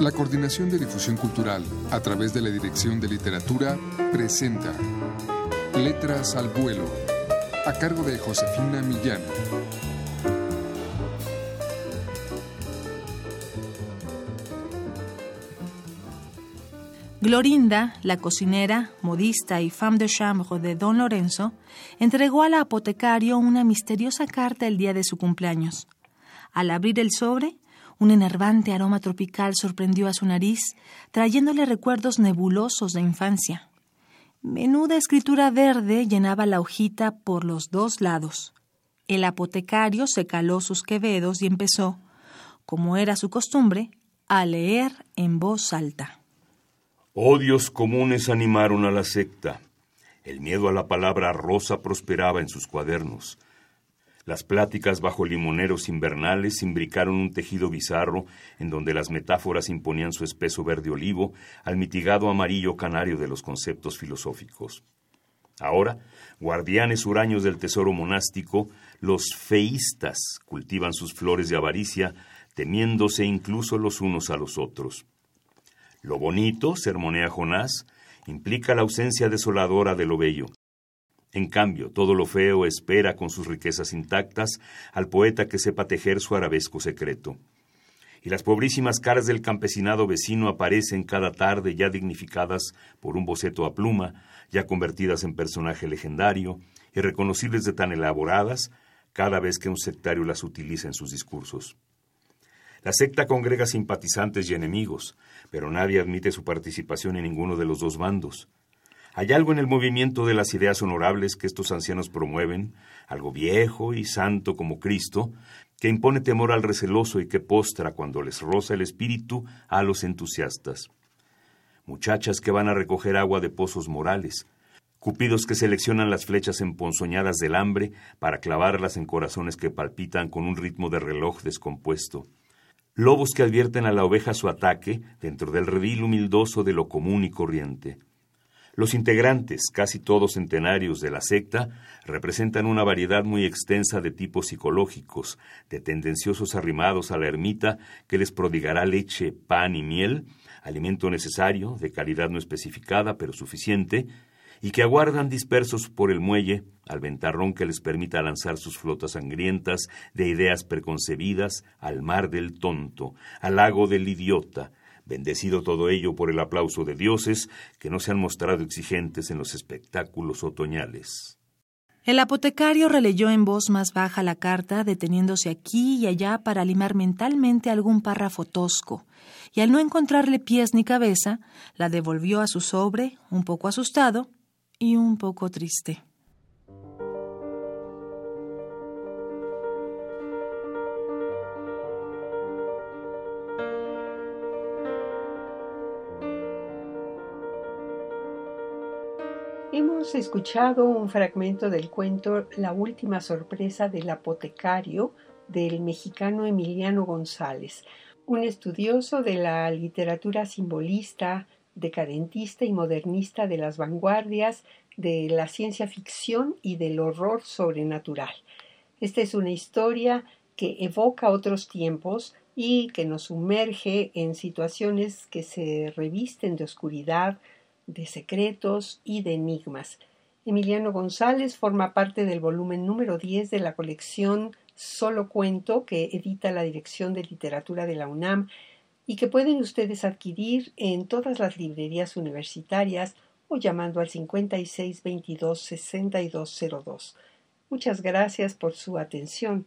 La Coordinación de Difusión Cultural, a través de la Dirección de Literatura, presenta Letras al Vuelo, a cargo de Josefina Millán. Glorinda, la cocinera, modista y femme de chambre de don Lorenzo, entregó al apotecario una misteriosa carta el día de su cumpleaños. Al abrir el sobre, un enervante aroma tropical sorprendió a su nariz, trayéndole recuerdos nebulosos de infancia. Menuda escritura verde llenaba la hojita por los dos lados. El apotecario se caló sus quevedos y empezó, como era su costumbre, a leer en voz alta. Odios comunes animaron a la secta. El miedo a la palabra rosa prosperaba en sus cuadernos. Las pláticas bajo limoneros invernales imbricaron un tejido bizarro en donde las metáforas imponían su espeso verde olivo al mitigado amarillo canario de los conceptos filosóficos. Ahora, guardianes huraños del tesoro monástico, los feístas cultivan sus flores de avaricia, temiéndose incluso los unos a los otros. Lo bonito, sermonea Jonás, implica la ausencia desoladora de lo bello. En cambio, todo lo feo espera con sus riquezas intactas al poeta que sepa tejer su arabesco secreto. Y las pobrísimas caras del campesinado vecino aparecen cada tarde ya dignificadas por un boceto a pluma, ya convertidas en personaje legendario y reconocibles de tan elaboradas cada vez que un sectario las utiliza en sus discursos. La secta congrega simpatizantes y enemigos, pero nadie admite su participación en ninguno de los dos bandos. Hay algo en el movimiento de las ideas honorables que estos ancianos promueven, algo viejo y santo como Cristo, que impone temor al receloso y que postra cuando les roza el espíritu a los entusiastas. Muchachas que van a recoger agua de pozos morales, cupidos que seleccionan las flechas emponzoñadas del hambre para clavarlas en corazones que palpitan con un ritmo de reloj descompuesto, lobos que advierten a la oveja su ataque dentro del redil humildoso de lo común y corriente. Los integrantes, casi todos centenarios de la secta, representan una variedad muy extensa de tipos psicológicos, de tendenciosos arrimados a la ermita que les prodigará leche, pan y miel, alimento necesario, de calidad no especificada pero suficiente, y que aguardan dispersos por el muelle al ventarrón que les permita lanzar sus flotas sangrientas de ideas preconcebidas al mar del tonto, al lago del idiota, bendecido todo ello por el aplauso de dioses que no se han mostrado exigentes en los espectáculos otoñales. El apotecario releyó en voz más baja la carta, deteniéndose aquí y allá para limar mentalmente algún párrafo tosco, y al no encontrarle pies ni cabeza, la devolvió a su sobre, un poco asustado y un poco triste. Hemos escuchado un fragmento del cuento La última sorpresa del apotecario del mexicano Emiliano González, un estudioso de la literatura simbolista, decadentista y modernista de las vanguardias de la ciencia ficción y del horror sobrenatural. Esta es una historia que evoca otros tiempos y que nos sumerge en situaciones que se revisten de oscuridad, de secretos y de enigmas. Emiliano González forma parte del volumen número 10 de la colección Solo Cuento que edita la Dirección de Literatura de la UNAM y que pueden ustedes adquirir en todas las librerías universitarias o llamando al 5622 6202. Muchas gracias por su atención.